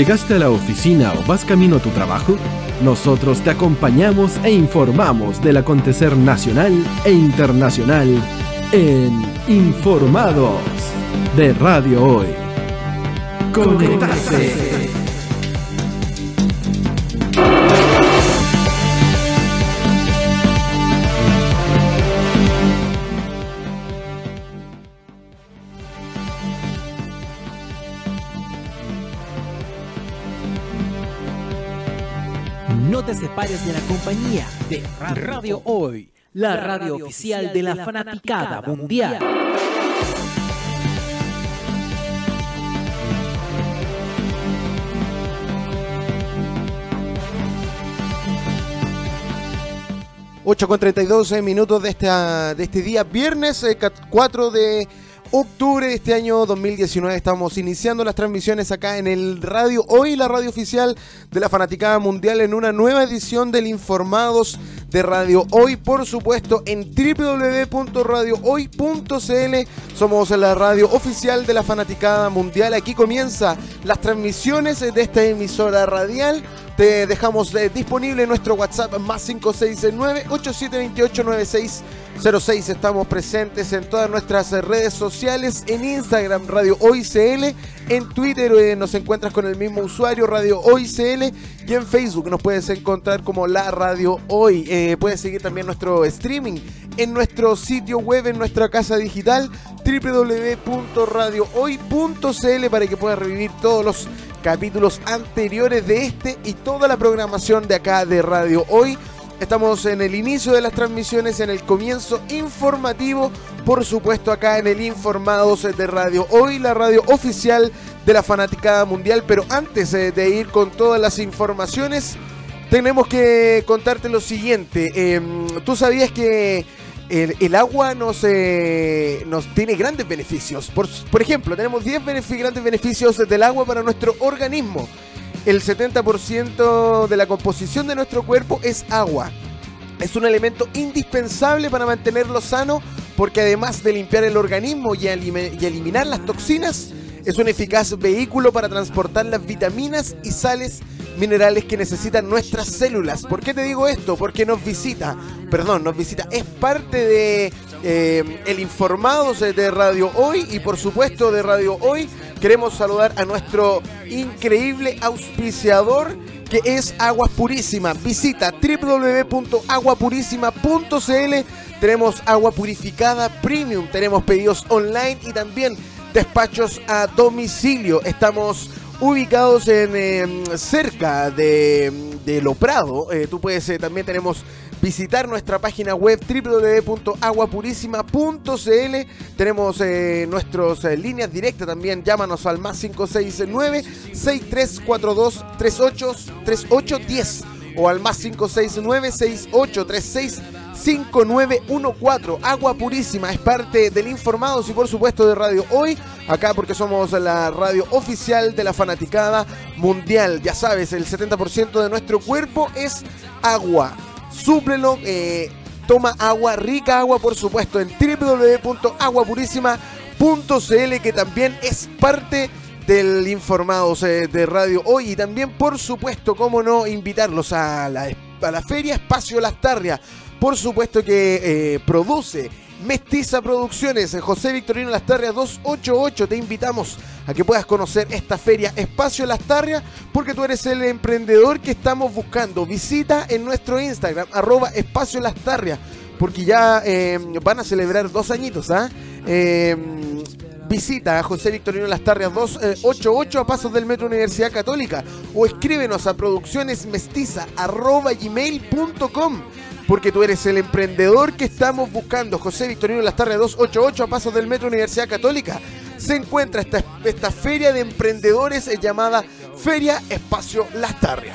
¿Llegaste a la oficina o vas camino a tu trabajo? Nosotros te acompañamos e informamos del acontecer nacional e internacional en Informados de Radio Hoy. Conectarse. No te separes de la compañía de Radio Hoy, la radio oficial de la fanaticada mundial. Ocho con 32 minutos de, esta, de este día, viernes 4 de octubre de este año 2019. Estamos iniciando las transmisiones acá en el radio, hoy la radio oficial de la Fanaticada Mundial en una nueva edición del Informados de Radio Hoy, por supuesto, en www.radiohoy.cl. Somos la radio oficial de la Fanaticada Mundial. Aquí comienza las transmisiones de esta emisora radial. Te dejamos eh, disponible nuestro WhatsApp más 569 8728 96 06. Estamos presentes en todas nuestras redes sociales, en Instagram Radio Hoy CL, en Twitter eh, nos encuentras con el mismo usuario Radio Hoy CL y en Facebook nos puedes encontrar como La Radio Hoy. Eh, puedes seguir también nuestro streaming en nuestro sitio web, en nuestra casa digital www.radiohoy.cl para que puedas revivir todos los capítulos anteriores de este y toda la programación de acá de Radio Hoy. Estamos en el inicio de las transmisiones, en el comienzo informativo, por supuesto acá en el Informados de Radio Hoy, la radio oficial de la Fanaticada Mundial. Pero antes eh, de ir con todas las informaciones, tenemos que contarte lo siguiente. Em, Tú sabías que el, agua nos, nos tiene grandes beneficios. Por ejemplo, tenemos 10 grandes beneficios del agua para nuestro organismo el 70% de la composición de nuestro cuerpo es agua. Es un elemento indispensable para mantenerlo sano porque además de limpiar el organismo y, eliminar las toxinas, es un eficaz vehículo para transportar las vitaminas y sales minerales que necesitan nuestras células. ¿Por qué te digo esto? Porque nos visita, perdón, nos visita, es parte de eh, el Informados de Radio Hoy y por supuesto de Radio Hoy queremos saludar a nuestro increíble auspiciador que es Aguas Purísima. Visita www.aguapurísima.cl. Tenemos agua purificada premium, tenemos pedidos online y también despachos a domicilio. Estamos ubicados en em, cerca de, de Lo Prado. Eh, tú puedes, eh, también tenemos visitar nuestra página web www.aguapurísima.cl. Tenemos eh, nuestras eh, líneas directas también. Llámanos al más 569 6342 3810 o al más 569 6836 5914. Agua Purísima es parte del Informados y por supuesto de Radio Hoy. Acá porque somos la radio oficial de la fanaticada mundial. Ya sabes, el 70% de nuestro cuerpo es agua súplelo, eh, toma agua, rica agua por supuesto, en www.aguapurísima.cl que también es parte del Informados eh, de Radio Hoy. Y también por supuesto, cómo no, invitarlos a la, a la Feria Espacio Lastarria, por supuesto que eh, produce Mestiza Producciones, José Victorino Lastarria 288. Te invitamos a que puedas conocer esta feria Espacio Lastarria porque tú eres el emprendedor que estamos buscando. Visita en nuestro Instagram, arroba Espacio Lastarria, porque ya eh, van a celebrar dos añitos, ¿ah? Eh, visita a José Victorino Lastarria 288 a pasos del Metro Universidad Católica o escríbenos a produccionesmestiza.gmail.com porque tú eres el emprendedor que estamos buscando. José Victorino Lastarria 288 a pasos del Metro Universidad Católica. Se encuentra esta, esta feria de emprendedores llamada Feria Espacio Lastarria.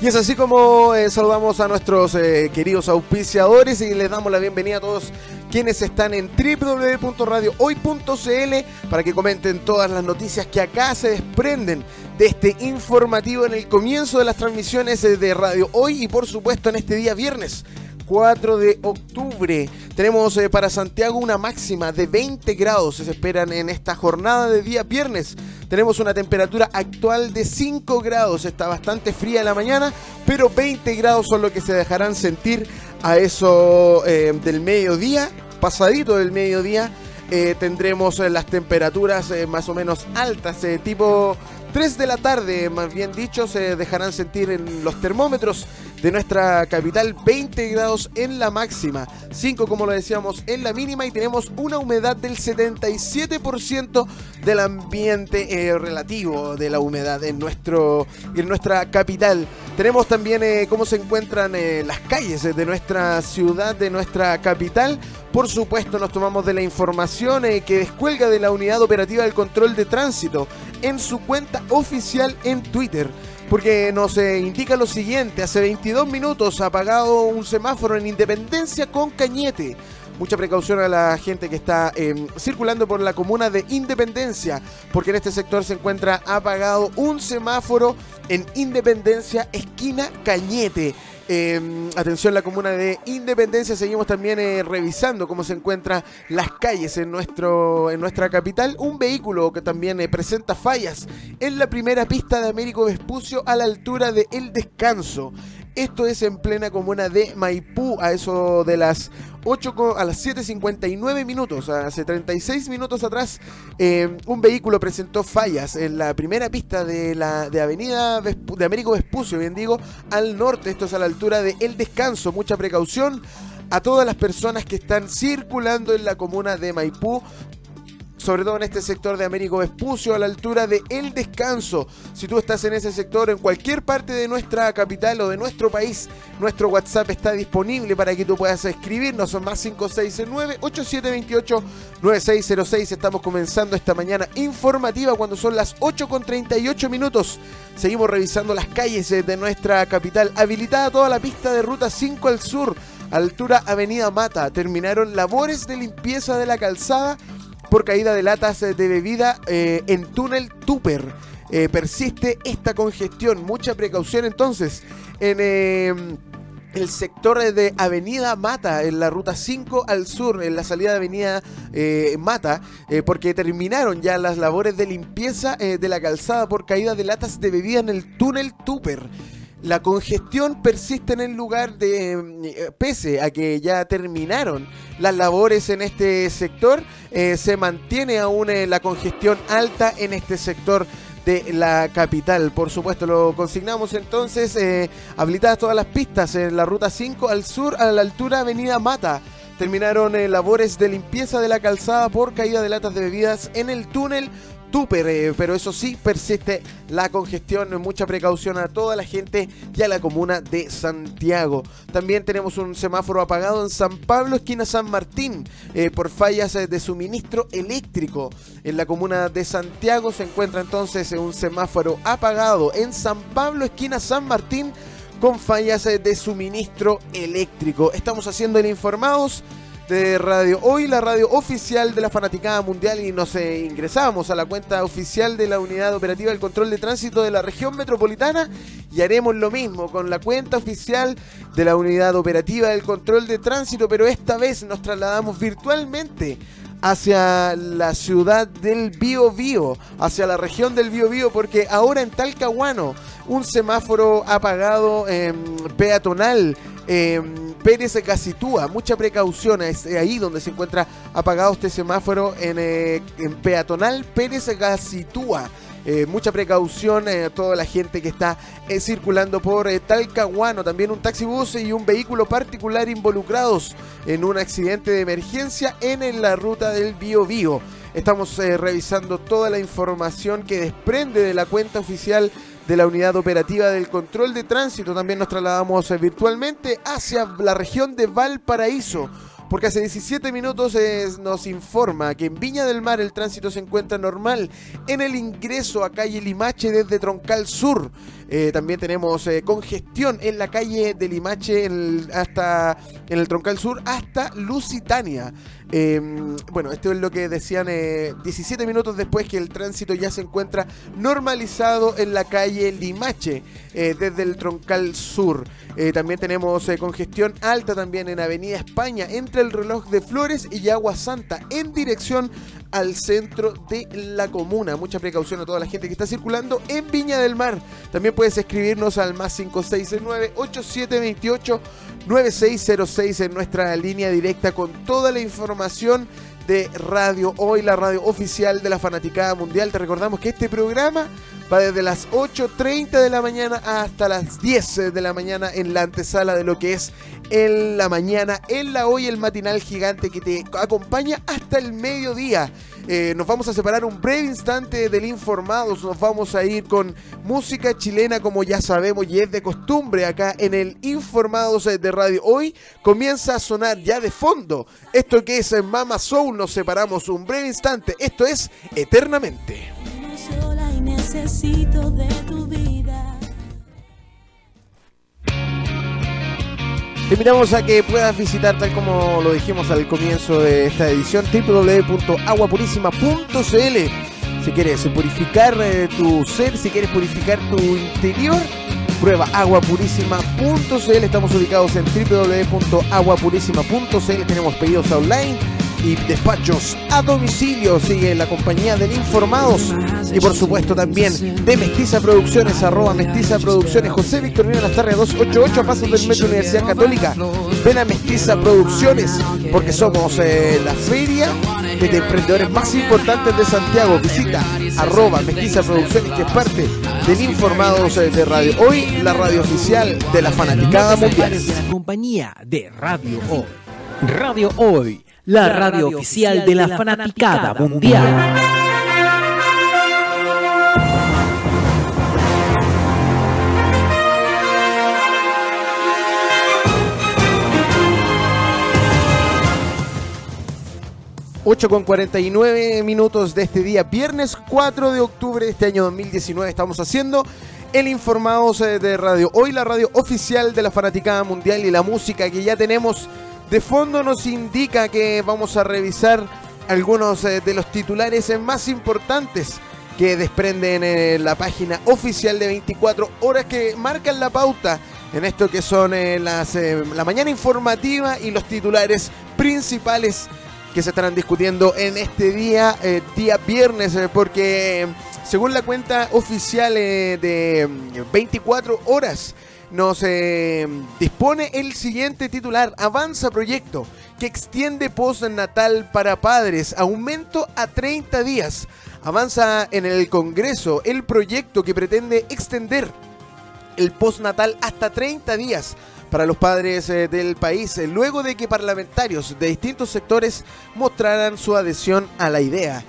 Y es así como eh, saludamos a nuestros eh, queridos auspiciadores y les damos la bienvenida a todos quienes están en www.radiohoy.cl para que comenten todas las noticias que acá se desprenden de este informativo en el comienzo de las transmisiones de Radio Hoy y por supuesto en este día viernes 4 de octubre. Tenemos eh, para Santiago una máxima de 20 grados. Se esperan en esta jornada de día viernes. Tenemos una temperatura actual de 5 grados. Está bastante fría la mañana, pero 20 grados son lo que se dejarán sentir a eso eh, del mediodía. Pasadito del mediodía. Eh, tendremos las temperaturas más o menos altas, tipo 3 de la tarde, más bien dicho, se dejarán sentir en los termómetros de nuestra capital, 20 grados en la máxima, 5 como lo decíamos en la mínima y tenemos una humedad del 77% del ambiente eh, relativo de la humedad en, nuestro, en nuestra capital. Tenemos también eh, cómo se encuentran eh, las calles de nuestra ciudad, de nuestra capital. Por supuesto, nos tomamos de la información que descuelga de la Unidad Operativa del Control de Tránsito en su cuenta oficial en Twitter porque nos eh, indica lo siguiente, hace 22 minutos apagado un semáforo en Independencia con Cañete. Mucha precaución a la gente que está em, circulando por la comuna de Independencia, porque en este sector se encuentra apagado un semáforo en Independencia, esquina Cañete. Eh, atención, la comuna de Independencia. Seguimos también eh, revisando cómo se encuentran las calles en, nuestro, en nuestra capital. Un vehículo que también eh, presenta fallas en la primera pista de Américo Vespucio a la altura de El Descanso. Esto es en plena comuna de Maipú, a eso de las 8 a las 7.59 minutos, hace 36 minutos atrás, eh, un vehículo presentó fallas en la primera pista de la de Avenida de Américo Vespucio, bien digo, al norte, esto es a la altura de El Descanso, mucha precaución a todas las personas que están circulando en la comuna de Maipú sobre todo en este sector de Américo Vespucio, a la altura de El Descanso. Si tú estás en ese sector, en cualquier parte de nuestra capital o de nuestro país, nuestro WhatsApp está disponible para que tú puedas escribirnos. Son más 569-8728-9606. Estamos comenzando esta mañana informativa cuando son las 8.38 minutos. Seguimos revisando las calles de nuestra capital. Habilitada toda la pista de ruta 5 al sur, altura Avenida Mata. Terminaron labores de limpieza de la calzada por caída de latas de bebida eh, en túnel Tupper. Eh, persiste esta congestión. Mucha precaución entonces en em, el sector de Avenida Mata, en la ruta 5 al sur, en la salida de Avenida eh, Mata, porque terminaron ya las labores de limpieza de la calzada por caída de latas de bebida en el túnel Tupper. La congestión persiste en el lugar de, eh, pese a que ya terminaron las labores en este sector, eh, se mantiene aún eh, la congestión alta en este sector de la capital. Por supuesto, lo consignamos entonces, habilitadas todas las pistas en la ruta 5 al sur, a la altura Avenida Mata. Terminaron labores de limpieza de la calzada por caída de latas de bebidas en el túnel eh, pero eso sí, persiste la congestión, mucha precaución a toda la gente y a la comuna de Santiago. También tenemos un semáforo apagado en San Pablo, esquina San Martín, eh, por fallas eh, de suministro eléctrico. En la comuna de Santiago se encuentra entonces un semáforo apagado en San Pablo, esquina San Martín, con fallas de suministro eléctrico. Estamos haciendo el informados de Radio. Hoy, la radio oficial de la Fanaticada Mundial y nos eh, ingresamos a la cuenta oficial de la Unidad Operativa del Control de Tránsito de la región metropolitana y haremos lo mismo con la cuenta oficial de la Unidad Operativa del Control de Tránsito, pero esta vez nos trasladamos virtualmente hacia la ciudad del Bío Bío, hacia la región del Bío Bío, porque ahora en Talcahuano un semáforo apagado peatonal eh, Pérez Gasitúa, mucha precaución, es ahí donde se encuentra apagado este semáforo en, eh, peatonal Pérez Gasitúa. Eh, mucha precaución a toda la gente que está circulando por Talcahuano. También un taxibús y un vehículo particular involucrados en un accidente de emergencia en, la ruta del Bío Bío. Estamos revisando toda la información que desprende de la cuenta oficial de la unidad operativa del control de tránsito. También nos trasladamos eh, virtualmente hacia la región de Valparaíso porque hace 17 minutos nos informa que en Viña del Mar el tránsito se encuentra normal en el ingreso a calle Limache desde Troncal Sur. Eh, también tenemos eh, congestión en la calle de Limache hasta en el Troncal Sur hasta Lusitania. Em, bueno, esto es lo que decían 17 eh, minutos después que el tránsito ya se encuentra normalizado en la calle Limache, desde el Troncal Sur. también tenemos congestión alta también en Avenida España, entre el reloj de Flores y Agua Santa, en dirección al centro de la comuna. Mucha precaución a toda la gente que está circulando en Viña del Mar. También puedes escribirnos al más 569-8728-9606 en nuestra línea directa con toda la información de Radio Hoy, la radio oficial de la Fanaticada Mundial. Te recordamos que este programa va desde las 8.30 de la mañana hasta las 10 de la mañana en la antesala de lo que es en la mañana, en la hoy el matinal gigante que te acompaña hasta el mediodía. Eh, nos vamos a separar un breve instante del Informados, nos vamos a ir con música chilena como ya sabemos y es de costumbre acá en el Informados de Radio. Hoy comienza a sonar ya de fondo esto que es Mama Soul, nos separamos un breve instante, esto es Eternamente. necesito de tu vida. Te invitamos a que puedas visitar, tal como lo dijimos al comienzo de esta edición, www.aguapurísima.cl. Si quieres purificar eh, tu ser, si quieres purificar tu interior, prueba aguapurísima.cl. Estamos ubicados en www.aguapurísima.cl. Tenemos pedidos online y despachos a domicilio. Sigue la compañía del Informados y por supuesto también de Mestiza Producciones, arroba Mestiza Producciones, José Victorino Lastarria 288 a pasos del Metro Universidad Católica. Ven a Mestiza Producciones porque somos eh, la feria de emprendedores más importantes de Santiago. Visita arroba Mestiza Producciones que es parte del Informados eh, de Radio. Hoy la radio oficial de la fanaticada mundial. La compañía de Radio Hoy. Radio Hoy la radio oficial de la fanaticada mundial. Ocho con 49 minutos de este día, viernes 4 de octubre de este año 2019. Estamos haciendo el Informados eh, de Radio. Hoy la radio oficial de la Fanaticada Mundial y la música que ya tenemos de fondo nos indica que vamos a revisar algunos eh, de los titulares más importantes que desprenden en la página oficial de 24 horas que marcan la pauta en esto que son eh, las, eh, la mañana informativa y los titulares principales que se estarán discutiendo en este día, día viernes, porque según la cuenta oficial de 24 horas, nos eh, dispone el siguiente titular. Avanza proyecto que extiende postnatal para padres. Aumento a 30 días. Avanza en el Congreso el proyecto que pretende extender el postnatal hasta 30 días para los padres eh, del país, eh, luego de que parlamentarios de distintos sectores mostraran su adhesión a la idea.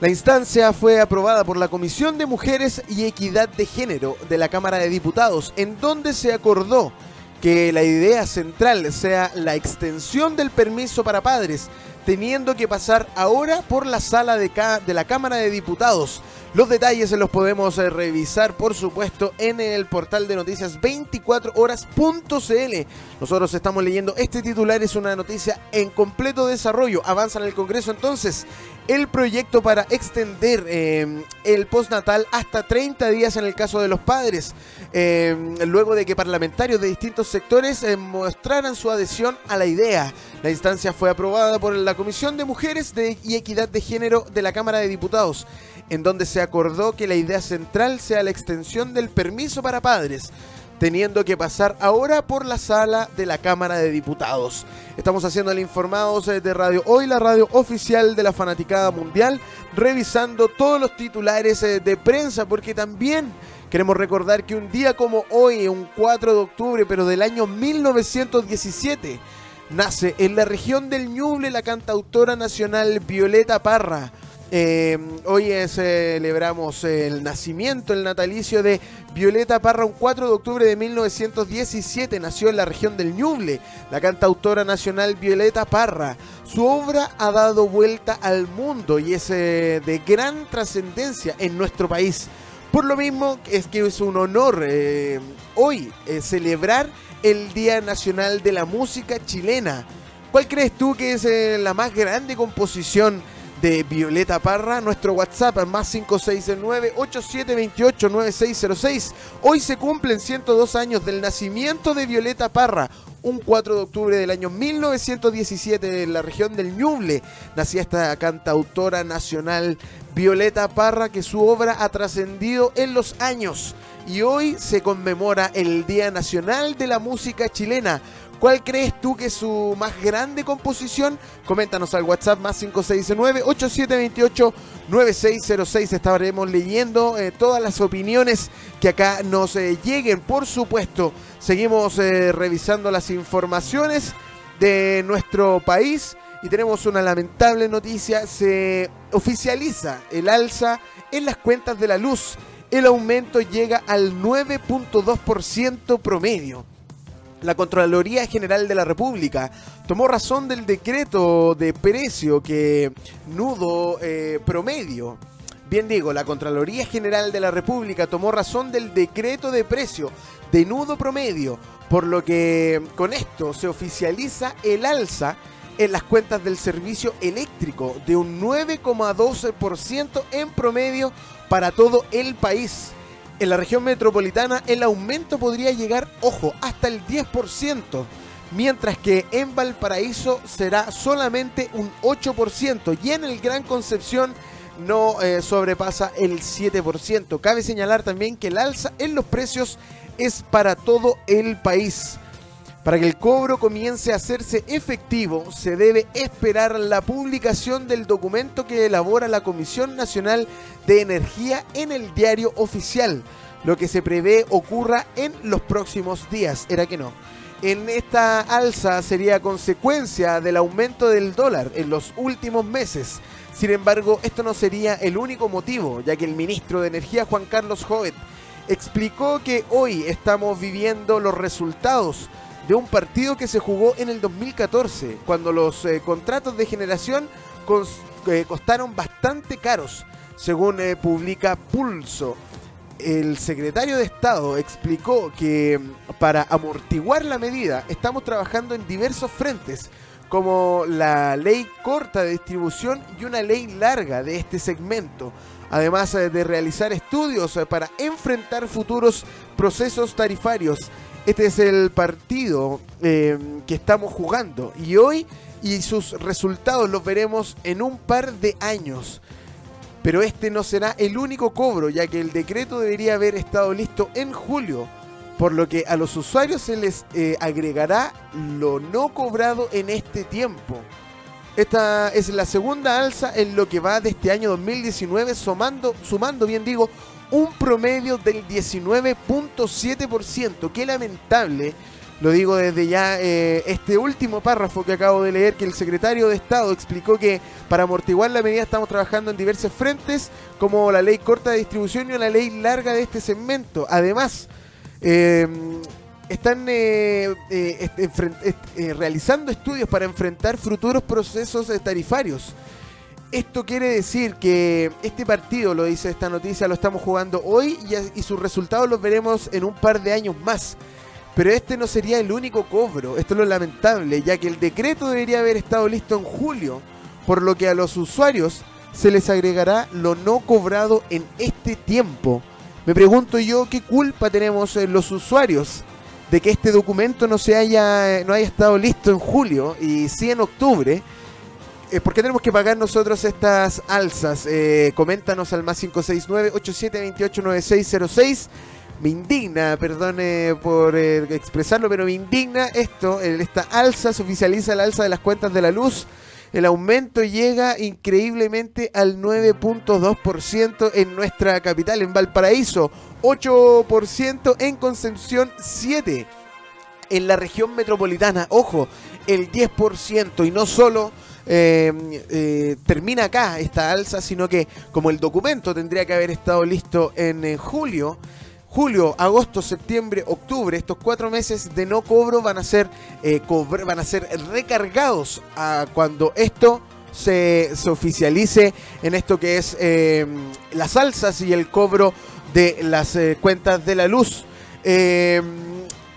La instancia fue aprobada por la Comisión de Mujeres y Equidad de Género de la Cámara de Diputados, en donde se acordó que la idea central sea la extensión del permiso para padres, teniendo que pasar ahora por la sala de, la Cámara de Diputados. Los detalles se los podemos eh, revisar, por supuesto, en el portal de noticias 24horas.cl. Nosotros estamos leyendo este titular, es una noticia en completo desarrollo. Avanza en el Congreso entonces el proyecto para extender eh, el postnatal hasta 30 días en el caso de los padres, eh, luego de que parlamentarios de distintos sectores eh, mostraran su adhesión a la idea. La instancia fue aprobada por la Comisión de Mujeres y Equidad de Género de la Cámara de Diputados, en donde se acordó que la idea central sea la extensión del permiso para padres teniendo que pasar ahora por la sala de la Cámara de Diputados. Estamos haciendo el informados eh, de Radio Hoy, la radio oficial de la Fanaticada Mundial, revisando todos los titulares de prensa, porque también queremos recordar que un día como hoy, un 4 de octubre, pero del año 1917, nace en la región del Ñuble la cantautora nacional Violeta Parra Eh, hoy celebramos el nacimiento, el natalicio de Violeta Parra, un 4 de octubre de 1917. Nació en la región del Ñuble, la cantautora nacional Violeta Parra. Su obra ha dado vuelta al mundo y es eh, de gran trascendencia en nuestro país. Por lo mismo es que es un honor eh, hoy celebrar el Día Nacional de la Música Chilena. ¿Cuál crees tú que es la más grande composición? de Violeta Parra. Nuestro WhatsApp más 569-8728-9606. Hoy se cumplen 102 años del nacimiento de Violeta Parra. Un 4 de octubre del año 1917 en la región del Ñuble nacía esta cantautora nacional Violeta Parra que su obra ha trascendido en los años y hoy se conmemora el Día Nacional de la Música Chilena ¿Cuál crees tú que es su más grande composición? Coméntanos al WhatsApp más 569-8728-9606. Estaremos leyendo eh, todas las opiniones que acá nos eh, lleguen. Por supuesto, seguimos eh, revisando las informaciones de nuestro país y tenemos una lamentable noticia. Se oficializa el alza en las cuentas de la luz. El aumento llega al 9.2% promedio la Contraloría General de la República tomó razón del decreto de precio que nudo eh, promedio. Bien digo, la Contraloría General de la República tomó razón del decreto de precio de nudo promedio, por lo que con esto se oficializa el alza en las cuentas del servicio eléctrico de un 9,12% en promedio para todo el país en la región metropolitana el aumento podría llegar, ojo, hasta el 10%, mientras que en Valparaíso será solamente un 8% y en el Gran Concepción no eh, sobrepasa el 7%. Cabe señalar también que el alza en los precios es para todo el país. Para que el cobro comience a hacerse efectivo, se debe esperar la publicación del documento que elabora la Comisión Nacional de Energía en el diario oficial, lo que se prevé ocurra en los próximos días. ¿Era que no? En esta alza sería consecuencia del aumento del dólar en los últimos meses. Sin embargo, esto no sería el único motivo, ya que el ministro de Energía Juan Carlos Jovet explicó que hoy estamos viviendo los resultados de un partido que se jugó en el 2014, cuando los eh, contratos de generación eh, costaron bastante caros, según eh, publica Pulso. El secretario de Estado explicó que mm, para amortiguar la medida estamos trabajando en diversos frentes, como la ley corta de distribución y una ley larga de este segmento, además de realizar estudios para enfrentar futuros procesos tarifarios este es el partido eh, que estamos jugando y hoy y sus resultados los veremos en un par de años. Pero este no será el único cobro, ya que el decreto debería haber estado listo en julio, por lo que a los usuarios se les eh, agregará lo no cobrado en este tiempo. Esta es la segunda alza en lo que va de este año 2019, sumando, sumando bien digo, un promedio del 19.7%. Qué lamentable, lo digo desde ya, eh, este último párrafo que acabo de leer, que el secretario de Estado explicó que para amortiguar la medida estamos trabajando en diversos frentes, como la ley corta de distribución y una ley larga de este segmento. Además, em, están eh, eh, realizando estudios para enfrentar futuros procesos tarifarios. Esto quiere decir que este partido, lo dice esta noticia, lo estamos jugando hoy y, sus resultados los veremos en un par de años más. Pero este no sería el único cobro, esto es lo lamentable, ya que el decreto debería haber estado listo en julio, por lo que a los usuarios se les agregará lo no cobrado en este tiempo. Me pregunto yo qué culpa tenemos en los usuarios de que este documento no se haya no haya estado listo en julio y sí en octubre eh, ¿por qué tenemos que pagar nosotros estas alzas? Eh, coméntanos al más 569-8728-9606. Me indigna, perdone por eh, expresarlo, pero me indigna esto. Esta alza se oficializa la alza de las cuentas de la luz. El aumento llega increíblemente al 9.2% en nuestra capital, en Valparaíso. 8% en Concepción, 7% en la región metropolitana. Ojo, el 10%. Y no solo eh, eh, termina acá esta alza, sino que como el documento tendría que haber estado listo en eh, julio, julio, agosto, septiembre, octubre, estos cuatro meses de no cobro van a ser, van a ser recargados a cuando esto se, se, oficialice en esto que es las alzas y el cobro de las cuentas de la luz.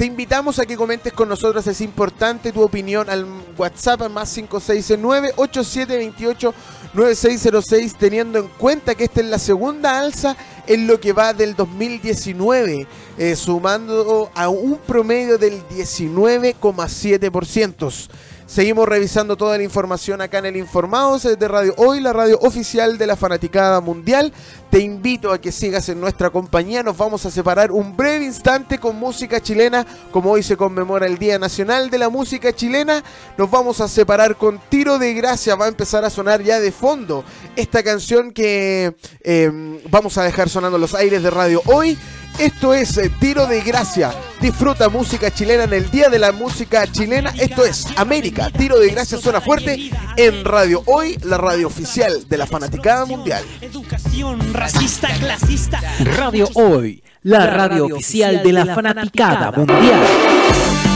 Te invitamos a que comentes con nosotros, es importante tu opinión al WhatsApp más 569-8728-9606, teniendo en cuenta que esta es la segunda alza en lo que va del 2019, eh, sumando a un promedio del 19,7%. Seguimos revisando toda la información acá en el Informados de Radio Hoy, la radio oficial de la Fanaticada Mundial. Te invito a que sigas en nuestra compañía. Nos vamos a separar un breve instante con música chilena. Como hoy se conmemora el Día Nacional de la Música Chilena, nos vamos a separar con Tiro de Gracia. Va a empezar a sonar ya de fondo esta canción que eh, vamos a dejar sonando los aires de Radio Hoy. Esto es eh, Tiro de Gracia. Disfruta música chilena en el Día de la Música Chilena. Esto es América. Tiro de Gracia suena fuerte en Radio Hoy, la radio oficial de la Fanaticada Mundial. Educación racista, clasista. Radio Hoy, la radio oficial de la Fanaticada Mundial.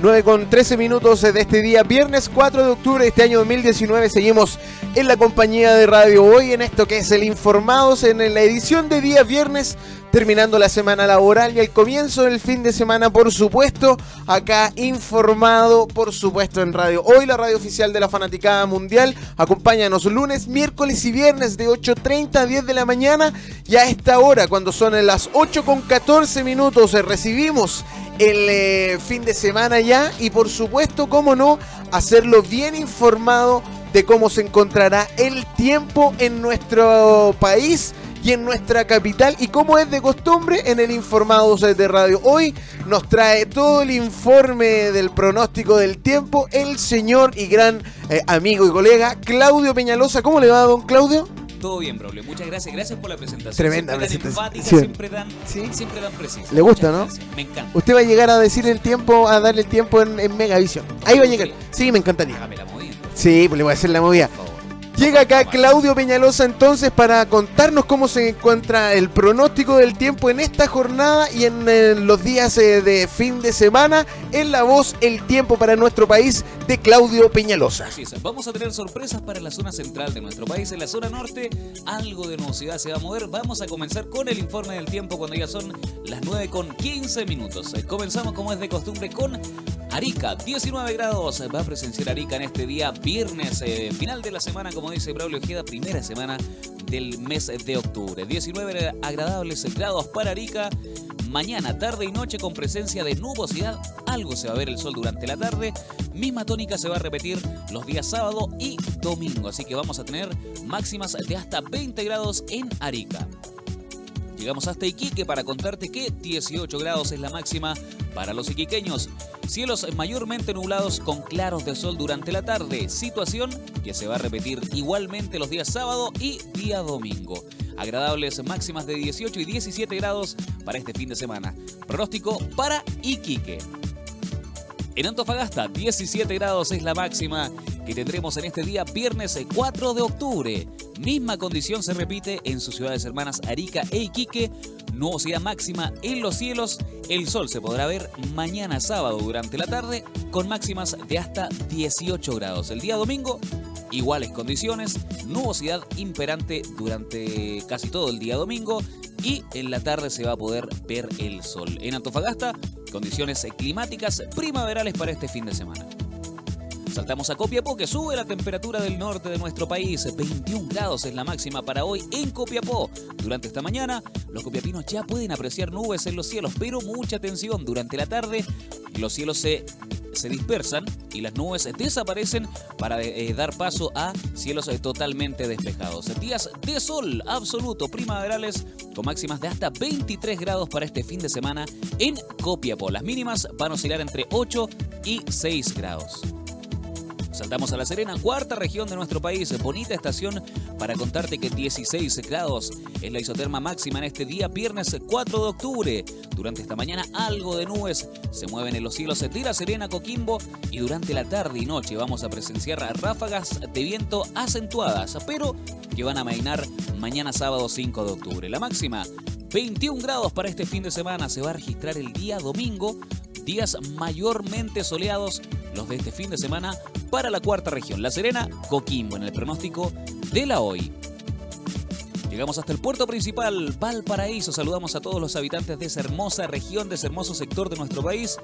9 con 13 minutos de este día, viernes 4 de octubre de este año 2019. Seguimos en la compañía de Radio Hoy en esto que es el Informados en la edición de día viernes, terminando la semana laboral y el comienzo del fin de semana, por supuesto. Acá informado, por supuesto, en Radio Hoy, la radio oficial de la Fanaticada Mundial. Acompáñanos lunes, miércoles y viernes de 8.30 a 10 de la mañana. Y a esta hora, cuando son las 8 con 14 minutos, recibimos el eh, fin de semana ya y por supuesto, cómo no, hacerlo bien informado de cómo se encontrará el tiempo en nuestro país y en nuestra capital y como es de costumbre en el Informados de Radio. Hoy nos trae todo el informe del pronóstico del tiempo el señor y gran eh, amigo y colega Claudio Peñalosa. ¿Cómo le va, don Claudio? Todo bien, Braulio. Muchas gracias. Gracias por la presentación. Tremenda siempre presentación. sí. Siempre dan, siempre dan precisa. Le gusta, ¿no? Me encanta. Usted va a llegar a decir el tiempo, a darle el tiempo en, en Megavisión. Ahí va a llegar. Sí, me encantaría. Hágame la movida. Sí, pues le voy a hacer la movida. Llega acá Claudio Peñalosa entonces para contarnos cómo se encuentra el pronóstico del tiempo en esta jornada y en, los días eh, de fin de semana en la voz El tiempo para nuestro país de Claudio Peñalosa. Así es. Vamos a tener sorpresas para la zona central de nuestro país. En la zona norte algo de nubosidad se va a mover. Vamos a comenzar con el informe del tiempo cuando ya son las 9 con 15 minutos. Eh, Comenzamos como es de costumbre con Arica, 19 grados. Va a presenciar Arica en este día viernes, eh, final de la semana, como dice Braulio Ojeda, primera semana del mes de octubre. 19 agradables grados para Arica. Mañana, tarde y noche con presencia de nubosidad. Algo se va a ver el sol durante la tarde. Misma tónica se va a repetir los días sábado y domingo. Así que vamos a tener máximas de hasta 20 grados en Arica. Llegamos hasta Iquique para contarte que 18 grados es la máxima para los iquiqueños. Cielos mayormente nublados con claros de sol durante la tarde, situación que se va a repetir igualmente los días sábado y día domingo. Agradables máximas de 18 y 17 grados para este fin de semana. Pronóstico para Iquique. En Antofagasta, 17 grados es la máxima que tendremos en este día viernes 4 de octubre. Misma condición se repite en sus ciudades hermanas Arica e Iquique. Nubosidad máxima en los cielos. El sol se podrá ver mañana sábado durante la tarde con máximas de hasta 18 grados. El día domingo, iguales condiciones. Nubosidad imperante durante casi todo el día domingo. Y en la tarde se va a poder ver el sol. En Antofagasta, condiciones climáticas primaverales para este fin de semana. Saltamos a Copiapó, que sube la temperatura del norte de nuestro país. 21 grados es la máxima para hoy en Copiapó. Durante esta mañana, los copiapinos ya pueden apreciar nubes en los cielos, pero mucha atención. Durante la tarde, los cielos se, se dispersan y las nubes desaparecen para eh, dar paso a cielos eh, totalmente despejados. Días de sol absoluto, primaverales, con máximas de hasta 23 grados para este fin de semana en Copiapó. Las mínimas van a oscilar entre 8 y 6 grados. Saltamos a La Serena, cuarta región de nuestro país, bonita estación para contarte que 16 grados es la isoterma máxima en este día, viernes 4 de octubre. Durante esta mañana algo de nubes se mueven en los cielos de La Serena, Coquimbo y durante la tarde y noche vamos a presenciar ráfagas de viento acentuadas, pero que van a mainar mañana sábado 5 de octubre. La máxima 21 grados para este fin de semana se va a registrar el día domingo, días mayormente soleados los de este fin de semana para la cuarta región, La Serena, Coquimbo, en el pronóstico de la hoy. Llegamos hasta el puerto principal, Valparaíso. Saludamos a todos los habitantes de esa hermosa región, de ese hermoso sector de nuestro país.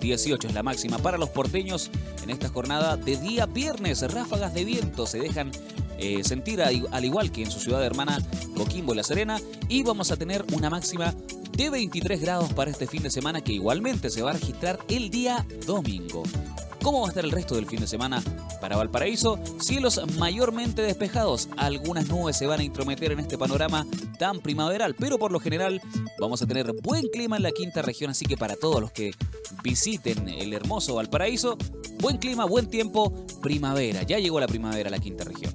18 es la máxima para los porteños en esta jornada de día viernes. Ráfagas de viento se dejan eh, sentir al igual que en su ciudad hermana Coquimbo La Serena. Y vamos a tener una máxima de 23 grados para este fin de semana que igualmente se va a registrar el día domingo. ¿Cómo va a estar el resto del fin de semana para Valparaíso? Cielos mayormente despejados. Algunas nubes se van a intrometer en este panorama tan primaveral, pero por lo general vamos a tener buen clima en la quinta región, así que para todos los que visiten el hermoso Valparaíso, buen clima, buen tiempo, primavera. Ya llegó la primavera a la quinta región.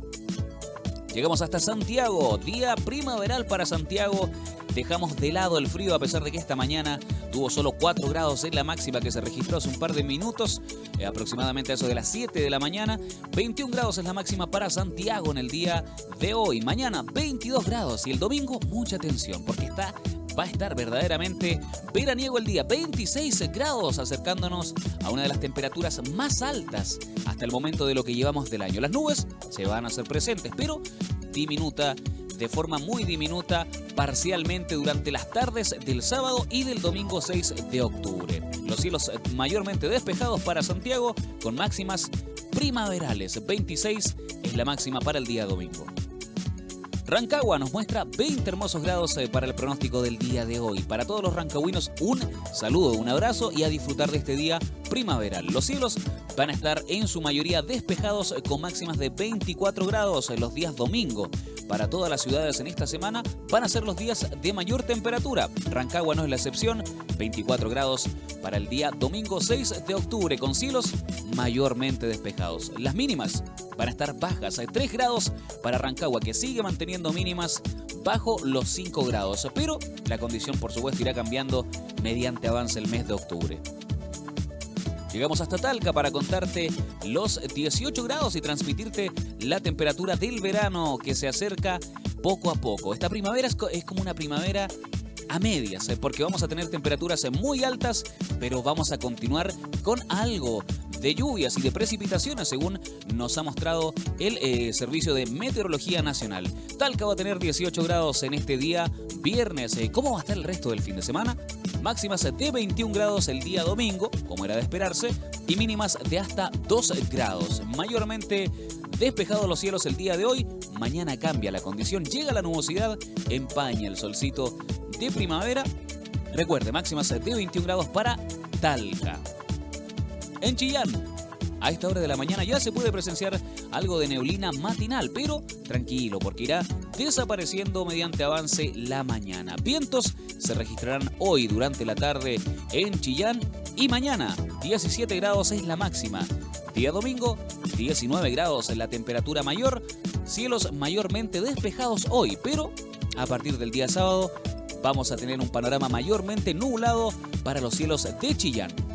Llegamos hasta Santiago, día primaveral para Santiago. Dejamos de lado el frío a pesar de que esta mañana tuvo solo 4 grados en la máxima que se registró hace un par de minutos, eh, aproximadamente a eso de las 7 de la mañana. 21 grados es la máxima para Santiago en el día de hoy. Mañana 22 grados y el domingo mucha atención porque está va a estar verdaderamente veraniego el día, 26 grados, acercándonos a una de las temperaturas más altas hasta el momento de lo que llevamos del año. Las nubes se van a hacer presentes, pero diminuta de forma muy diminuta parcialmente durante las tardes del sábado y del domingo 6 de octubre. Los cielos mayormente despejados para Santiago con máximas primaverales. 26 es la máxima para el día domingo. Rancagua nos muestra 20 hermosos grados eh, para el pronóstico del día de hoy. Para todos los rancagüinos, un saludo, un abrazo y a disfrutar de este día primaveral. Los cielos van a estar en su mayoría despejados con máximas de 24 grados en los días domingo. Para todas las ciudades en esta semana van a ser los días de mayor temperatura. Rancagua no es la excepción, 24 grados para el día domingo 6 de octubre con cielos mayormente despejados. Las mínimas van a estar bajas, hay 3 grados para Rancagua que sigue manteniendo mínimas bajo los 5 grados, pero la condición por supuesto irá cambiando mediante avance el mes de octubre. Llegamos hasta Talca para contarte los 18 grados y transmitirte la temperatura del verano que se acerca poco a poco. Esta primavera es como una primavera a medias, eh, porque vamos a tener temperaturas muy altas, pero vamos a continuar con algo de lluvias y de precipitaciones, según nos ha mostrado el eh, Servicio de Meteorología Nacional. Talca va a tener 18 grados en este día viernes. Eh, ¿Cómo va a estar el resto del fin de semana? Máximas de 21 grados el día domingo, como era de esperarse, y mínimas de hasta 2 grados. Mayormente despejados los cielos el día de hoy. Mañana cambia la condición, llega la nubosidad, empaña el solcito de primavera. Recuerde, máximas de 21 grados para Talca. En Chillán, a esta hora de la mañana ya se puede presenciar algo de neblina matinal, pero tranquilo, porque irá desapareciendo mediante avance la mañana. Vientos se registrarán hoy durante la tarde en Chillán y mañana 17 grados es la máxima. Día domingo 19 grados en la temperatura mayor, cielos mayormente despejados hoy, pero a partir del día sábado vamos a tener un panorama mayormente nublado para los cielos de Chillán.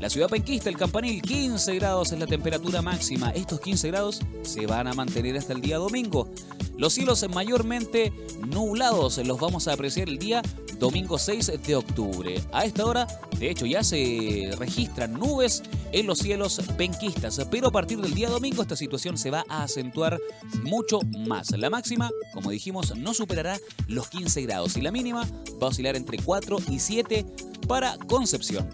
La ciudad penquista, el campanil, 15 grados es la temperatura máxima. Estos 15 grados se van a mantener hasta el día domingo. Los cielos mayormente nublados los vamos a apreciar el día domingo 6 de octubre. A esta hora, de hecho, ya se registran nubes en los cielos penquistas, pero a partir del día domingo esta situación se va a acentuar mucho más. La máxima, como dijimos, no superará los 15 grados y la mínima va a oscilar entre 4 y 7 para Concepción.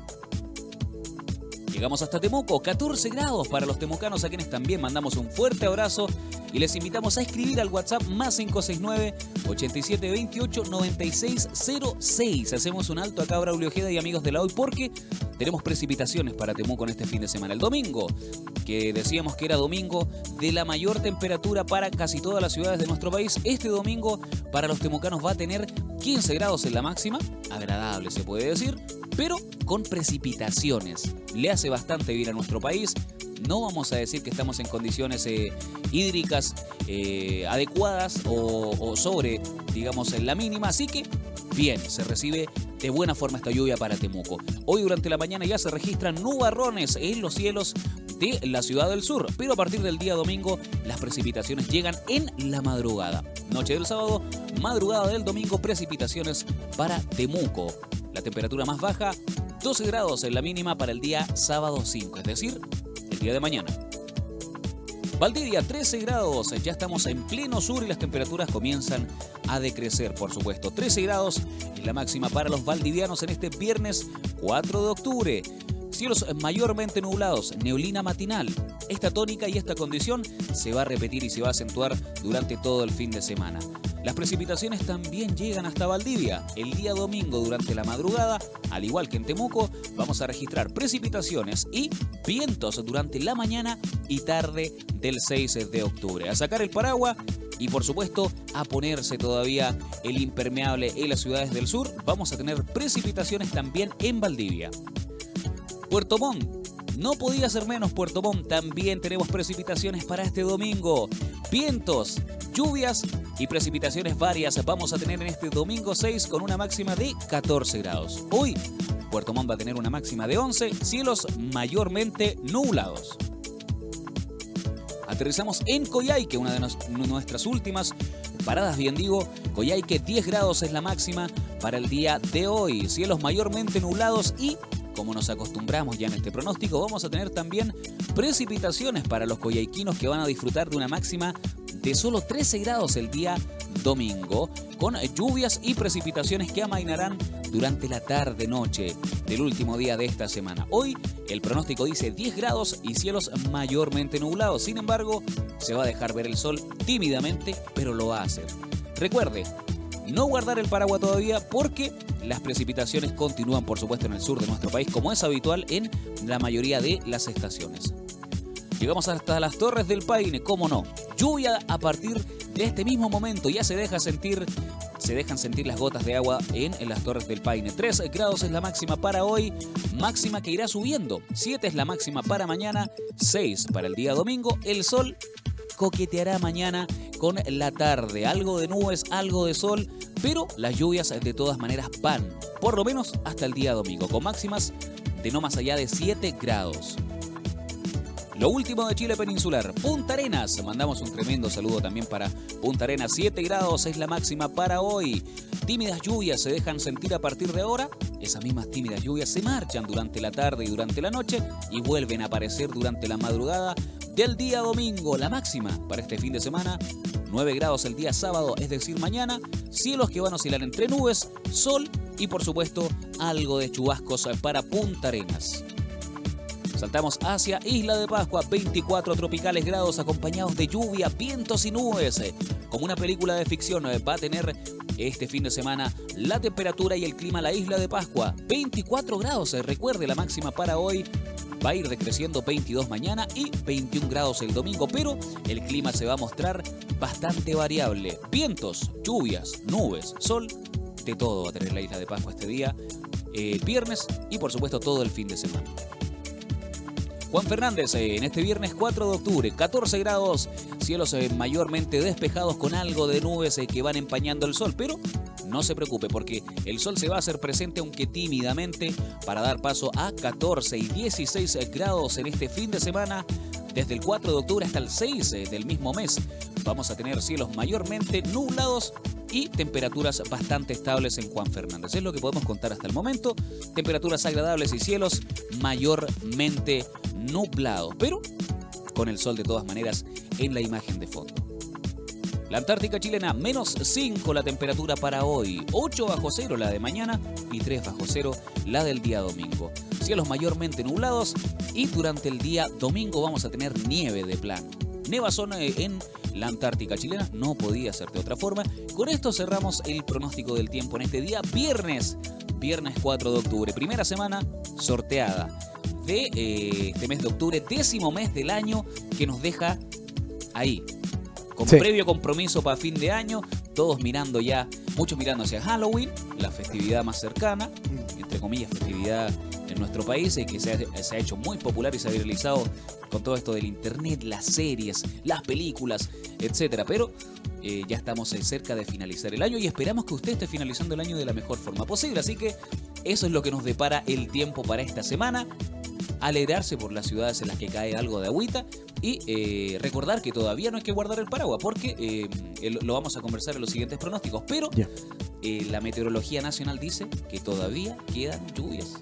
Llegamos hasta Temuco, 14 grados para los temucanos a quienes también mandamos un fuerte abrazo y les invitamos a escribir al WhatsApp más 569 8728 9606. Hacemos un alto acá, Braulio Ojeda y amigos de la hoy, porque tenemos precipitaciones para Temuco en este fin de semana. El domingo, que decíamos que era domingo de la mayor temperatura para casi todas las ciudades de nuestro país, este domingo para los temucanos va a tener 15 grados en la máxima, agradable se puede decir, pero con precipitaciones. Le hace bastante bien a nuestro país, no vamos a decir que estamos en condiciones eh, hídricas eh, adecuadas o, o sobre, digamos, en la mínima, así que bien, se recibe de buena forma esta lluvia para Temuco. Hoy durante la mañana ya se registran nubarrones en los cielos de la ciudad del sur, pero a partir del día domingo las precipitaciones llegan en la madrugada. Noche del sábado, madrugada del domingo, precipitaciones para Temuco. La temperatura más baja, 12 grados en la mínima para el día sábado 5, es decir, el día de mañana. Valdivia 13 grados, ya estamos en pleno sur y las temperaturas comienzan a decrecer, por supuesto. 13 grados es la máxima para los valdivianos en este viernes 4 de octubre. Cielos mayormente nublados, neolina matinal. Esta tónica y esta condición se va a repetir y se va a acentuar durante todo el fin de semana. Las precipitaciones también llegan hasta Valdivia. El día domingo durante la madrugada, al igual que en Temuco, vamos a registrar precipitaciones y vientos durante la mañana y tarde del 6 de octubre. A sacar el paraguas y por supuesto a ponerse todavía el impermeable en las ciudades del sur. Vamos a tener precipitaciones también en Valdivia. Puerto Montt. No podía ser menos Puerto Montt. También tenemos precipitaciones para este domingo. Vientos, lluvias y precipitaciones varias vamos a tener en este domingo 6 con una máxima de 14 grados. Hoy Puerto Montt va a tener una máxima de 11, cielos mayormente nublados. Aterrizamos en Coyhaique, una de nuestras últimas paradas, bien digo. Coyhaique 10 grados es la máxima para el día de hoy. Cielos mayormente nublados y como nos acostumbramos ya en este pronóstico, vamos a tener también precipitaciones para los coyhaiquinos que van a disfrutar de una máxima de solo 13 grados el día domingo, con lluvias y precipitaciones que amainarán durante la tarde-noche del último día de esta semana. Hoy el pronóstico dice 10 grados y cielos mayormente nublados, sin embargo, se va a dejar ver el sol tímidamente, pero lo va a hacer. Recuerde, no guardar el paraguas todavía porque las precipitaciones continúan, por supuesto, en el sur de nuestro país, como es habitual en la mayoría de las estaciones. Llegamos hasta las Torres del Paine, cómo no. Lluvia a partir de este mismo momento, ya se deja sentir se dejan sentir las gotas de agua en, en, las Torres del Paine. 3 grados es la máxima para hoy, máxima que irá subiendo. 7 es la máxima para mañana, 6 para el día domingo. El sol coqueteará mañana con la tarde. Algo de nubes, algo de sol, pero las lluvias de todas maneras van, por lo menos hasta el día domingo, con máximas de no más allá de 7 grados. Lo último de Chile peninsular, Punta Arenas. Mandamos un tremendo saludo también para Punta Arenas. 7 grados es la máxima para hoy. Tímidas lluvias se dejan sentir a partir de ahora. Esas mismas tímidas lluvias se marchan durante la tarde y durante la noche y vuelven a aparecer durante la madrugada del día domingo. La máxima para este fin de semana, 9 grados el día sábado, es decir, mañana. Cielos que van a oscilar entre nubes, sol y por supuesto algo de chubascos para Punta Arenas. Saltamos hacia Isla de Pascua, 24 tropicales grados acompañados de lluvia, vientos y nubes. Como una película de ficción va a tener este fin de semana la temperatura y el clima la Isla de Pascua, 24 grados. Recuerde la máxima para hoy, va a ir decreciendo 22 mañana y 21 grados el domingo, pero el clima se va a mostrar bastante variable. Vientos, lluvias, nubes, sol, de todo va a tener la isla de Pascua este día, eh, viernes y por supuesto todo el fin de semana. Juan Fernández, eh, en este viernes 4 de octubre, 14 grados, cielos eh, mayormente despejados con algo de nubes que van empañando el sol, pero no se preocupe porque el sol se va a hacer presente aunque tímidamente para dar paso a 14 y 16 grados en este fin de semana. Desde el 4 de octubre hasta el 6 del mismo mes vamos a tener cielos mayormente nublados y temperaturas bastante estables en Juan Fernández. Es lo que podemos contar hasta el momento. Temperaturas agradables y cielos mayormente nublados, pero con el sol de todas maneras en la imagen de fondo. La Antártica chilena, menos 5 la temperatura para hoy, 8 bajo cero la de mañana y 3 bajo cero la del día domingo. Cielos mayormente nublados y durante el día domingo vamos a tener nieve de plano. Nevazón en la Antártica chilena, no podía ser de otra forma. Con esto cerramos el pronóstico del tiempo en este día, viernes, viernes 4 de octubre, primera semana sorteada de eh, este mes de octubre, décimo mes del año que nos deja ahí, con previo compromiso para fin de año, todos mirando ya, muchos mirando hacia Halloween, la festividad más cercana, entre comillas, festividad en nuestro país y que se ha, se ha hecho muy popular y se ha viralizado con todo esto del internet, las series, las películas, etcétera. Pero eh, ya estamos eh, cerca de finalizar el año y esperamos que usted esté finalizando el año de la mejor forma posible. Así que eso es lo que nos depara el tiempo para esta semana. Alegrarse por las ciudades en las que cae algo de agüita y eh, recordar que todavía no hay que guardar el paraguas porque eh, lo vamos a conversar en los siguientes pronósticos. Pero eh, la Meteorología Nacional dice que todavía quedan lluvias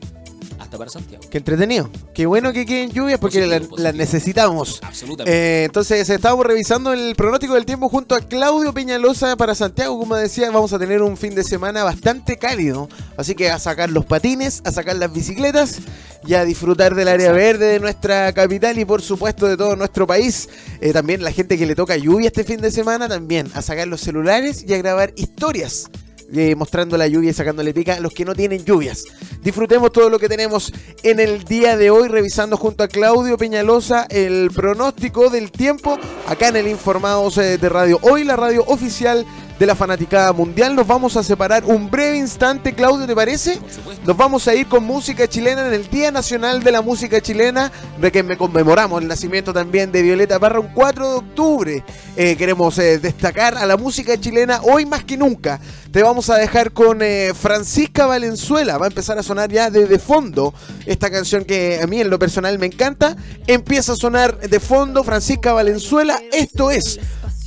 hasta para Santiago. Qué entretenido. Qué bueno que queden lluvias porque la- las necesitamos. Absolutamente. Eh, entonces estábamos revisando el pronóstico del tiempo junto a Claudio Peñalosa para Santiago. Como decía, vamos a tener un fin de semana bastante cálido. Así que a sacar los patines, a sacar las bicicletas y a disfrutar del área verde de nuestra capital y por supuesto de todo nuestro país. Eh, también la gente que le toca lluvia este fin de semana, también a sacar los celulares y a grabar historias. Eh, mostrando la lluvia y sacándole pica a los que no tienen lluvias. Disfrutemos todo lo que tenemos en el día de hoy, revisando junto a Claudio Peñalosa el pronóstico del tiempo acá en el Informados eh, de Radio. Hoy la radio oficial de la Fanaticada Mundial. Nos vamos a separar un breve instante, Claudio, ¿te parece? Nos vamos a ir con música chilena en el Día Nacional de la Música Chilena, de que me conmemoramos el nacimiento también de Violeta Parra un 4 de octubre. Eh, queremos eh, destacar a la música chilena hoy más que nunca. Te vamos a dejar con eh, Francisca Valenzuela. Va a empezar a sonar ya desde fondo esta canción que a mí en lo personal me encanta. Empieza a sonar de fondo Francisca Valenzuela. Esto es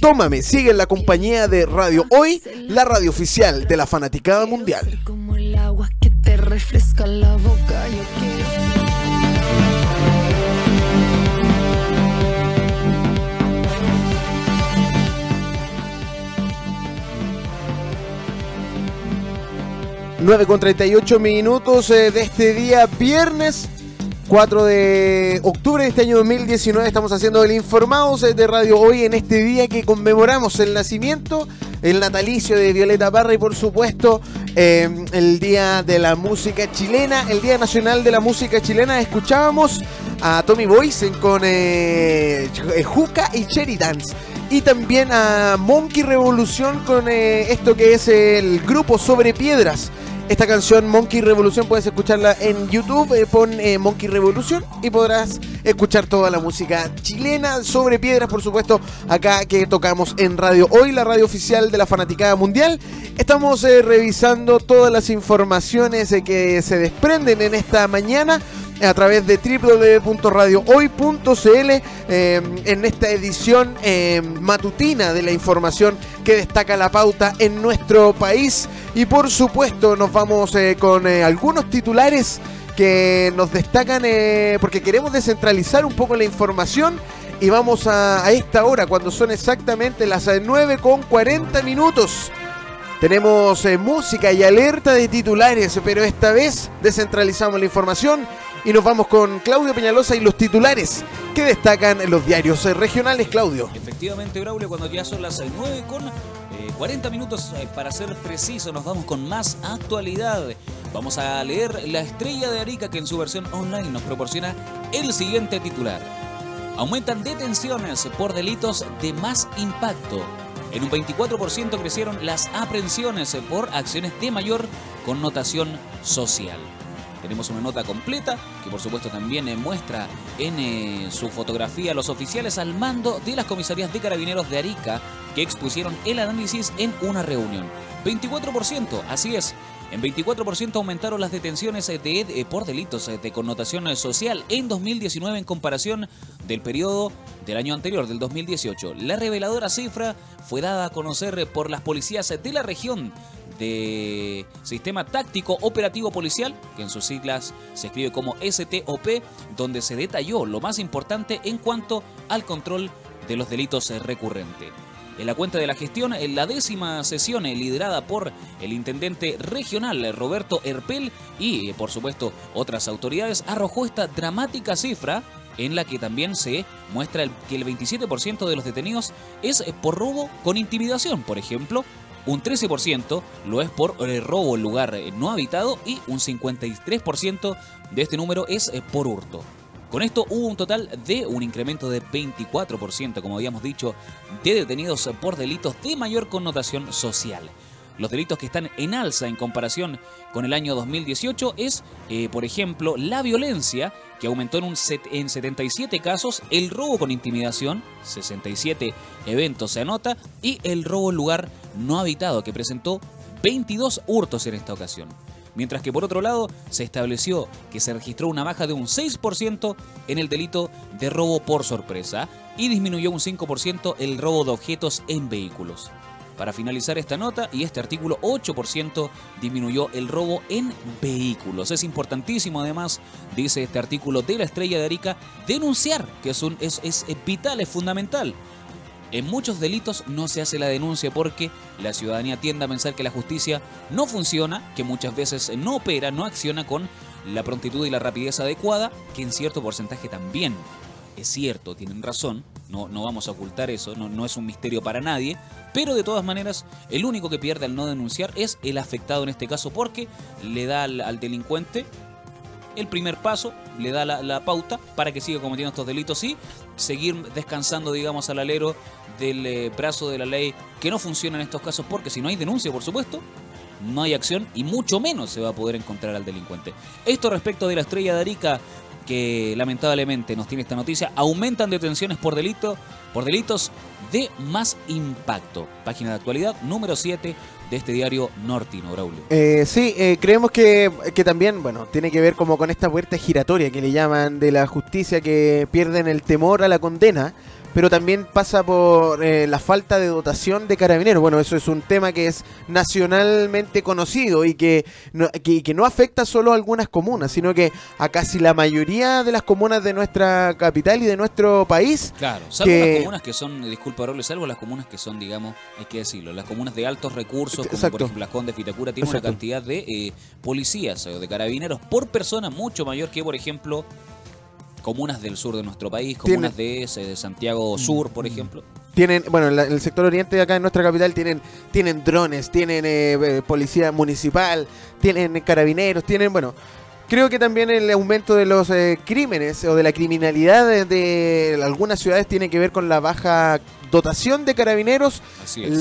Tómame. Sigue en la compañía de Radio Hoy, la radio oficial de la Fanaticada Mundial. Como el agua que te refresca la boca. Yo quiero. ser- 9 con 38 minutos eh, de este día viernes 4 de octubre de este año 2019 estamos haciendo el Informados eh, de Radio Hoy en este día que conmemoramos el nacimiento, el natalicio de Violeta Parra y por supuesto eh, el Día de la Música Chilena, el Día Nacional de la Música Chilena. Escuchábamos a Tommy Boysen con eh, Ch- Juca y Cherry Dance. Y también a Monkey Revolución con eh, esto que es el grupo Sobre Piedras. Esta canción Monkey Revolución puedes escucharla en YouTube, eh, pon eh, Monkey Revolución y podrás escuchar toda la música chilena sobre piedras, por supuesto, acá que tocamos en Radio Hoy, la radio oficial de la Fanaticada Mundial. Estamos eh, revisando todas las informaciones eh, que se desprenden en esta mañana a través de www.radiohoy.cl eh, en esta edición eh, matutina de la información que destaca la pauta en nuestro país. Y por supuesto nos vamos eh, con algunos titulares que nos destacan porque queremos descentralizar un poco la información y vamos a, esta hora cuando son exactamente las 9 con 40 minutos. Tenemos música y alerta de titulares, pero esta vez descentralizamos la información y nos vamos con Claudio Peñalosa y los titulares que destacan en los diarios eh, regionales. Claudio. Efectivamente, Braulio, cuando ya son las 9 con eh, 40 minutos, eh, para ser preciso, nos vamos con más actualidad. Vamos a leer La Estrella de Arica, que en su versión online nos proporciona el siguiente titular. Aumentan detenciones por delitos de más impacto. En un 24% crecieron las aprehensiones por acciones de mayor connotación social. Tenemos una nota completa que por supuesto también eh, muestra en eh, su fotografía los oficiales al mando de las comisarías de carabineros de Arica que expusieron el análisis en una reunión. 24%, así es. En 24% aumentaron las detenciones eh, de, por delitos de connotación social en 2019 en comparación del periodo del año anterior, del 2018. La reveladora cifra fue dada a conocer por las policías de la región Sistema Táctico Operativo Policial, que en sus siglas se escribe como STOP, donde se detalló lo más importante en cuanto al control de los delitos recurrentes. En la cuenta de la gestión, en la décima sesión liderada por el intendente regional Roberto Herpel y, por supuesto, otras autoridades, arrojó esta dramática cifra en la que también se muestra que el 27% de los detenidos es por robo con intimidación, por ejemplo, un 13% lo es por eh, robo en lugar eh, no habitado y un 53% de este número es eh, por hurto. Con esto hubo un total de un incremento de 24%, como habíamos dicho, de detenidos por delitos de mayor connotación social. Los delitos que están en alza en comparación con el año 2018 es, eh, por ejemplo, la violencia, que aumentó en, en 77 casos, el robo con intimidación, 67 eventos se anota, y el robo en lugar no habitado, que presentó 22 hurtos en esta ocasión. Mientras que por otro lado se estableció que se registró una baja de un 6% en el delito de robo por sorpresa y disminuyó un 5% el robo de objetos en vehículos. Para finalizar esta nota y este artículo, 8% disminuyó el robo en vehículos. Es importantísimo además, dice este artículo de la Estrella de Arica, denunciar, que es, un, es, es vital, es fundamental. En muchos delitos no se hace la denuncia porque la ciudadanía tiende a pensar que la justicia no funciona, que muchas veces no opera, no acciona con la prontitud y la rapidez adecuada, que en cierto porcentaje también es cierto, tienen razón, no, no vamos a ocultar eso, no, no es un misterio para nadie, pero de todas maneras el único que pierde al no denunciar es el afectado en este caso porque le da al, delincuente el primer paso, le da la, la pauta para que siga cometiendo estos delitos y seguir descansando, digamos, al alero del eh, brazo de la ley que no funciona en estos casos porque si no hay denuncia, por supuesto, no hay acción y mucho menos se va a poder encontrar al delincuente. Esto respecto de la estrella de Arica, que lamentablemente nos tiene esta noticia, aumentan detenciones por delito, por delitos de más impacto. Página de actualidad número 7 de este diario Nortino, Braulio. Eh, sí, eh, creemos que, que también, bueno, tiene que ver como con esta puerta giratoria que le llaman de la justicia que pierden el temor a la condena, pero también pasa por eh, la falta de dotación de carabineros. Bueno, eso es un tema que es nacionalmente conocido y que no, que, que no afecta solo a algunas comunas, sino que a casi la mayoría de las comunas de nuestra capital y de nuestro país. Claro, salvo que- las comunas que son, disculpa Braulio, salvo las comunas que son, digamos, hay que decirlo, las comunas de altos recursos, como Exacto. por ejemplo las Condes, Vitacura, tienen Exacto. una cantidad de eh, policías o de carabineros por persona mucho mayor que, por ejemplo, comunas del sur de nuestro país, comunas de, ese, de Santiago Sur, por ejemplo. Tienen, bueno, en la- en el sector oriente de acá en nuestra capital tienen, tienen drones, tienen eh, eh, policía municipal, tienen carabineros, tienen, bueno, creo que también el aumento de los eh, crímenes o de la criminalidad de, de algunas ciudades tiene que ver con la baja dotación de carabineros,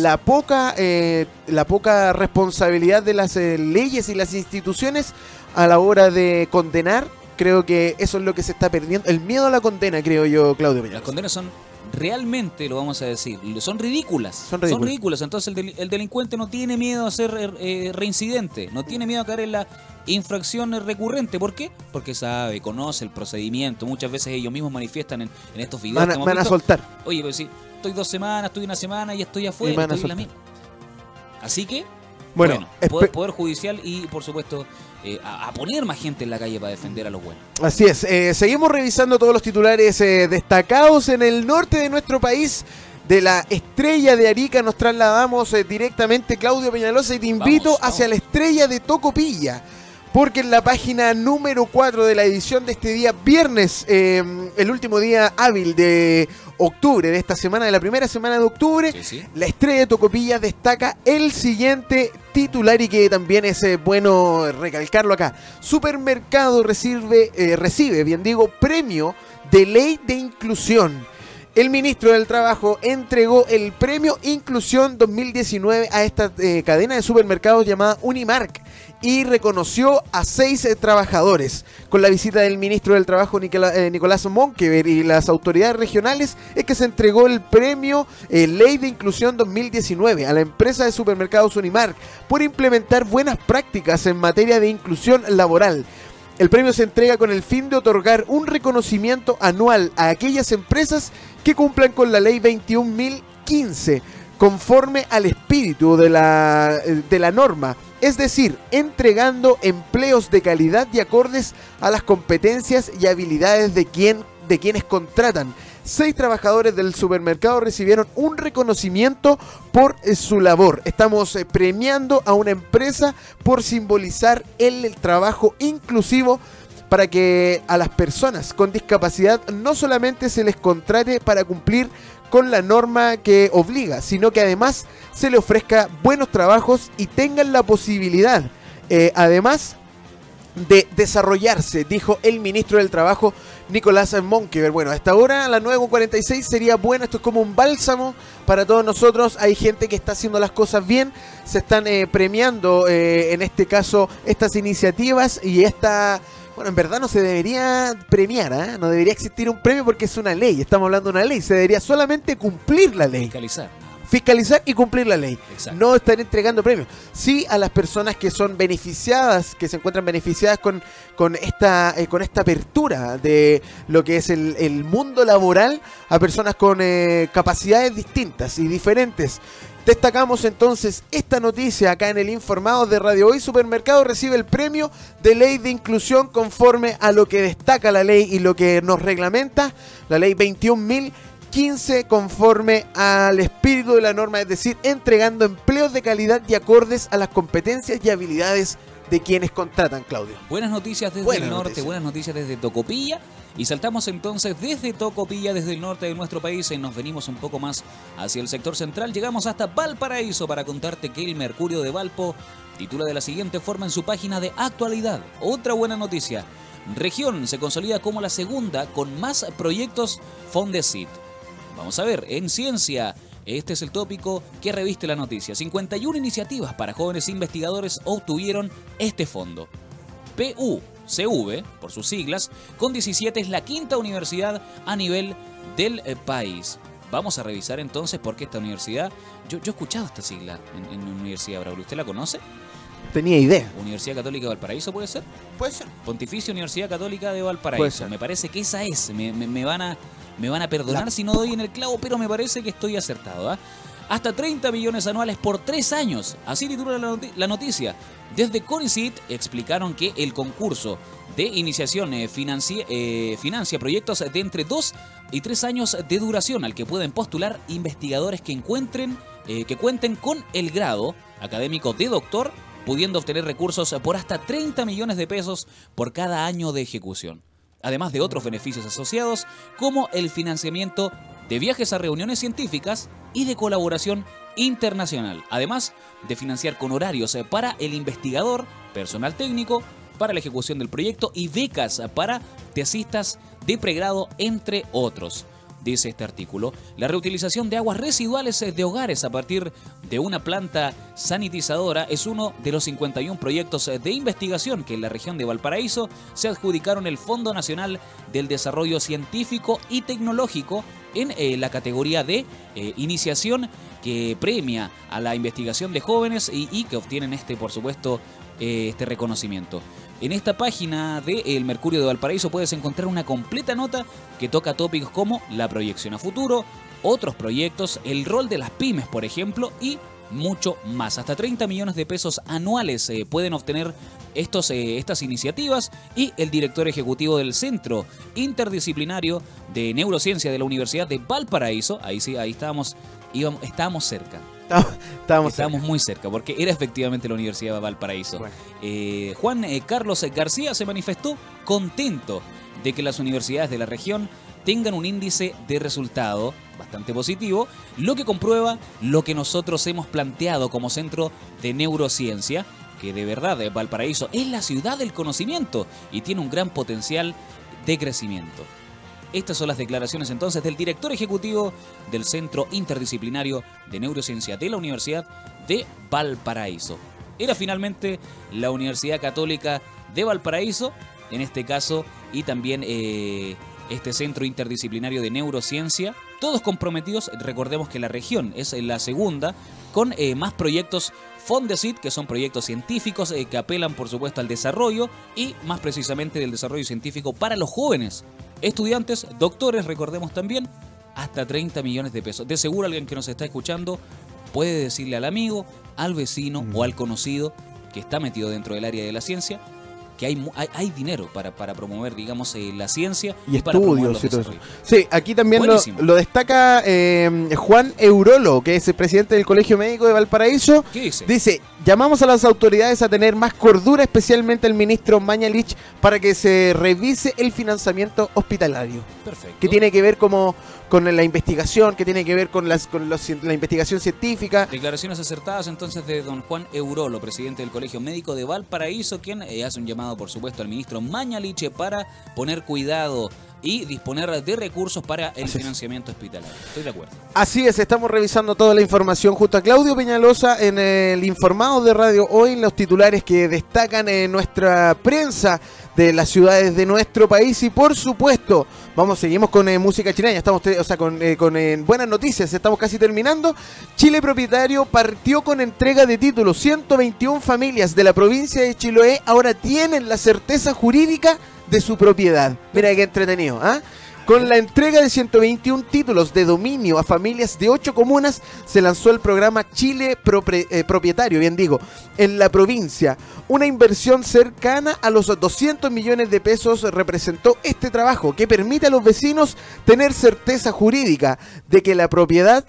la poca, eh, la poca responsabilidad de las eh, leyes y las instituciones a la hora de condenar. Creo que eso es lo que se está perdiendo. El miedo a la condena, creo yo, Claudio Peña. Las condenas son realmente, lo vamos a decir, son ridículas. Son ridículas. Entonces el, del- el delincuente no tiene miedo a ser eh, reincidente, no tiene miedo a caer en la infracción recurrente. ¿Por qué? Porque sabe, conoce el procedimiento. Muchas veces ellos mismos manifiestan en, en estos videos Van van a soltar. Oye, pero si estoy dos semanas, estoy una semana y estoy Y afuera, a estoy en la misma. Así que, Bueno, bueno, poder, poder judicial y, por supuesto, eh, a, a poner más gente en la calle para defender a los buenos. Así es, eh, seguimos revisando todos los titulares eh, destacados en el norte de nuestro país. De la estrella de Arica nos trasladamos directamente, Claudio Peñalosa, y te invito Vamos, hacia la estrella de Tocopilla. Porque en la página número 4 de la edición de este día, viernes, el último día hábil de octubre, de esta semana, de la primera semana de octubre, Sí, sí. la estrella de Tocopilla destaca el siguiente titular y que también es eh, bueno recalcarlo acá. Supermercado recibe, eh, recibe, bien digo, premio de ley de inclusión. El ministro del Trabajo entregó el premio Inclusión 2019 a esta eh, cadena de supermercados llamada Unimark y reconoció a seis eh, trabajadores. Con la visita del ministro del Trabajo eh, Nicolás Monkever y las autoridades regionales es que se entregó el premio eh, Ley de Inclusión 2019 a la empresa de supermercados Unimark por implementar buenas prácticas en materia de inclusión laboral. El premio se entrega con el fin de otorgar un reconocimiento anual a aquellas empresas que cumplan con la ley 21.015, conforme al espíritu de la, de la norma, es decir, entregando empleos de calidad y acordes a las competencias y habilidades de, de quienes contratan. Seis trabajadores del supermercado recibieron un reconocimiento por eh, su labor. Estamos eh, premiando a una empresa por simbolizar el trabajo inclusivo para que a las personas con discapacidad no solamente se les contrate para cumplir con la norma que obliga, sino que además se le ofrezca buenos trabajos y tengan la posibilidad, eh, además, de desarrollarse, dijo el ministro del Trabajo Nicolás Monkever. Bueno, hasta ahora a las 9.46 sería bueno, esto es como un bálsamo para todos nosotros. Hay gente que está haciendo las cosas bien, se están eh, premiando eh, en este caso estas iniciativas y esta... Bueno, en verdad no se debería premiar, ¿ah? no debería existir un premio porque es una ley, estamos hablando de una ley, se debería solamente cumplir la ley Fiscalizar. fiscalizar y cumplir la ley. Exacto. No estar entregando premios. Sí a las personas que son beneficiadas, que se encuentran beneficiadas con, con, esta, eh, con esta apertura de lo que es el, el mundo laboral a personas con eh, capacidades distintas y diferentes. Destacamos entonces esta noticia acá en el Informado de Radio Hoy. Supermercado recibe el premio de ley de inclusión conforme a lo que destaca la ley y lo que nos reglamenta. La ley 21.015 conforme al espíritu de la norma, es decir, entregando empleos de calidad y acordes a las competencias y habilidades de quienes contratan, Claudio. Buenas noticias desde Buenas el norte, noticias. buenas noticias desde Tocopilla. Y saltamos entonces desde Tocopilla, desde el norte de nuestro país, y nos venimos un poco más hacia el sector central. Llegamos hasta Valparaíso para contarte que el Mercurio de Valpo titula de la siguiente forma en su página de actualidad. Otra buena noticia. Región se consolida como la segunda con más proyectos Fondesit. Vamos a ver, en ciencia, este es el tópico que reviste la noticia. 51 iniciativas para jóvenes investigadores obtuvieron este fondo. PUCV, por sus siglas, con 17 es la quinta universidad a nivel del eh, país. Vamos a revisar entonces por qué esta universidad. Yo, yo he escuchado esta sigla en, en Universidad de Braulio. ¿Usted la conoce? Tenía idea. Universidad Católica de Valparaíso, ¿puede ser? Puede ser. Pontificia Universidad Católica de Puede Valparaíso. ser. Me parece que esa es. Me, me- me van, a, me van a perdonar si no doy en el clavo, pero me parece que estoy acertado. ¿ah? Hasta 30 millones anuales por tres años. Así titula la, noti- la noticia. Desde Conicit explicaron que el concurso de iniciación eh, eh, financia proyectos de entre 2 y 3 años de duración al que pueden postular investigadores que encuentren eh, que cuenten con el grado académico de doctor, pudiendo obtener recursos por hasta 30 millones de pesos por cada año de ejecución. Además de otros beneficios asociados, como el financiamiento de viajes a reuniones científicas y de colaboración internacional, además de financiar con horarios eh, para el investigador, personal técnico, para la ejecución del proyecto y becas para tesistas de pregrado, entre otros. Dice este artículo, la reutilización de aguas residuales eh, de hogares a partir de una planta sanitizadora es uno de los 51 proyectos eh, de investigación que en la región de Valparaíso se adjudicaron el Fondo Nacional del Desarrollo Científico y Tecnológico en eh, la categoría de iniciación que premia a la investigación de jóvenes y, que obtienen este, por supuesto, este reconocimiento. En esta página de El Mercurio de Valparaíso puedes encontrar una completa nota que toca tópicos como la proyección a futuro, otros proyectos, el rol de las pymes, por ejemplo, y mucho más. Hasta 30 millones de pesos anuales eh, pueden obtener estos, eh, estas iniciativas y el director ejecutivo del Centro Interdisciplinario de Neurociencia de la Universidad de Valparaíso, ahí sí, ahí estábamos, íbamos, estábamos cerca. Estábamos, estábamos muy cerca, porque era efectivamente la Universidad de Valparaíso. Bueno. Eh, Juan eh, Carlos García se manifestó contento de que las universidades de la región tengan un índice de resultado bastante positivo, lo que comprueba lo que nosotros hemos planteado como centro de neurociencia, que de verdad eh, Valparaíso es la ciudad del conocimiento y tiene un gran potencial de crecimiento. Estas son las declaraciones entonces del director ejecutivo del Centro Interdisciplinario de Neurociencia de la Universidad de Valparaíso. Era finalmente la Universidad Católica de Valparaíso, en este caso, y también eh, este Centro Interdisciplinario de Neurociencia, todos comprometidos, recordemos que la región es la segunda, con eh, más proyectos Fondesit, que son proyectos científicos eh, que apelan por supuesto al desarrollo y más precisamente del desarrollo científico para los jóvenes estudiantes, doctores, recordemos también, hasta 30 millones de pesos. De seguro alguien que nos está escuchando puede decirle al amigo, al vecino o al conocido que está metido dentro del área de la ciencia que hay, hay, hay dinero para, para promover, digamos, eh, la ciencia Y estudios y todo eso. Sí, aquí también lo, destaca eh, Juan Eurolo, que es el presidente del Colegio Médico de Valparaíso. ¿Qué dice? Dice, llamamos a las autoridades a tener más cordura, especialmente el ministro Mañalich, para que se revise el financiamiento hospitalario, Perfecto. que tiene que ver como con la investigación, que tiene que ver con, las, con los la investigación científica. Declaraciones acertadas entonces de don Juan Eurolo, presidente del Colegio Médico de Valparaíso, quien eh, hace un llamado por supuesto, al ministro Mañaliche para poner cuidado y disponer de recursos para el financiamiento hospitalario. Estoy de acuerdo. Así es, estamos revisando toda la información junto a Claudio Peñalosa en el informado de Radio Hoy, los titulares que destacan en nuestra prensa de las ciudades de nuestro país y por supuesto, vamos, seguimos con eh, música chilena, estamos, o sea, con, eh, con eh, buenas noticias, estamos casi terminando. Chile Propietario partió con entrega de títulos, 121 familias de la provincia de Chiloé ahora tienen la certeza jurídica de su propiedad. Mira qué entretenido, ¿ah? Con la entrega de 121 títulos de dominio a familias de 8 comunas, se lanzó el programa Chile eh, Propietario, bien digo, en la provincia. Una inversión cercana a los 200 millones de pesos representó este trabajo, que permite a los vecinos tener certeza jurídica de que la propiedad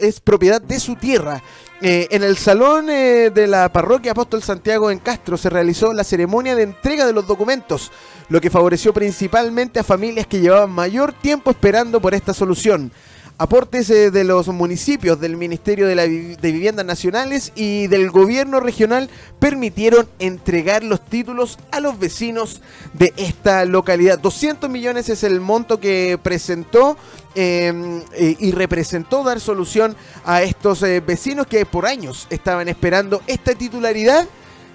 es propiedad de su tierra. Eh, en el salón eh, de la parroquia Apóstol Santiago en Castro se realizó la ceremonia de entrega de los documentos, lo que favoreció principalmente a familias que llevaban mayor tiempo esperando por esta solución. Aportes eh, de los municipios, del Ministerio de, la de Viviendas Nacionales y del gobierno regional permitieron entregar los títulos a los vecinos de esta localidad. 200 millones es el monto que presentó em, y representó dar solución a estos eh, vecinos que por años estaban esperando esta titularidad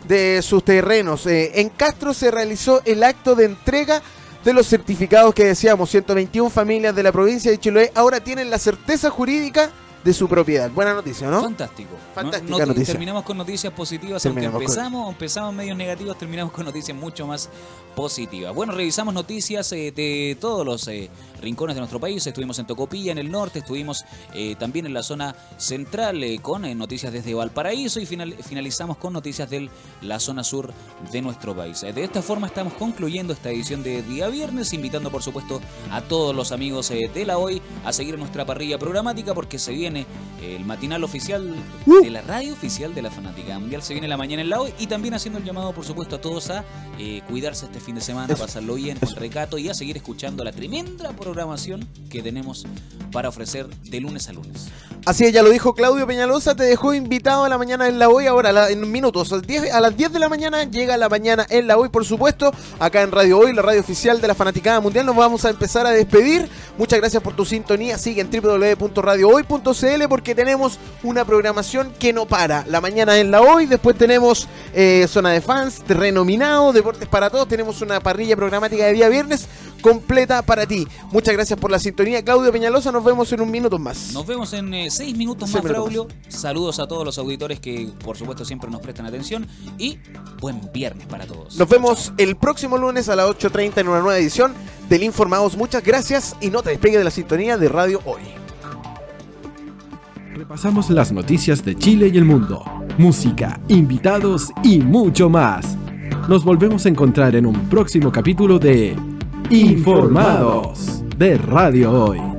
de sus terrenos. Eh, en Castro se realizó el acto de entrega de los certificados que decíamos, 121 familias de la provincia de Chiloé ahora tienen la certeza jurídica de su propiedad. Buena noticia, ¿no? Fantástico. Fantástica noticia. Terminamos con noticias positivas, aunque empezamos, empezamos medios negativos, terminamos con noticias mucho más positivas. Bueno, revisamos noticias eh, de todos los eh, rincones de nuestro país. Estuvimos en Tocopilla, en el norte, estuvimos eh, también en la zona central con noticias desde Valparaíso y finalizamos con noticias de la zona sur de nuestro país. de esta forma estamos concluyendo esta edición de día viernes, invitando por supuesto a todos los amigos de la hoy a seguir nuestra parrilla programática porque se viene el matinal oficial uh. de la radio oficial de la Fanática Mundial. Se viene la mañana en la hoy y también haciendo el llamado, por supuesto, a todos a eh, cuidarse este fin de semana, pasarlo bien, con recato y a seguir escuchando la tremenda programación que tenemos para ofrecer de lunes a lunes. Así es, ya lo dijo Claudio Peñalosa, te dejó invitado a la mañana en la hoy, ahora en minutos, a, a las 10 de la mañana llega la mañana en la hoy, por supuesto, acá en Radio Hoy, la radio oficial de la Fanaticada Mundial, nos vamos a empezar a despedir. Muchas gracias por tu sintonía, sigue en www.radiohoy.cl porque tenemos una programación que no para. La mañana en la hoy, después tenemos eh, zona de fans, terreno minado, deportes para todos, tenemos una parrilla programática de día viernes completa para ti. Muchas gracias por la sintonía, Claudio Peñalosa. Nos vemos en un minuto más. Nos vemos en eh, seis minutos más, Braulio. Saludos a todos los auditores que, por supuesto, siempre nos prestan atención. Y buen viernes para todos. Nos vemos el próximo lunes a las 8.30 en una nueva edición del Informados. Muchas gracias y no te despegue de la sintonía de Radio Hoy. Repasamos las noticias de Chile y el mundo, música, invitados y mucho más. Nos volvemos a encontrar en un próximo capítulo de Informados de Radio Hoy.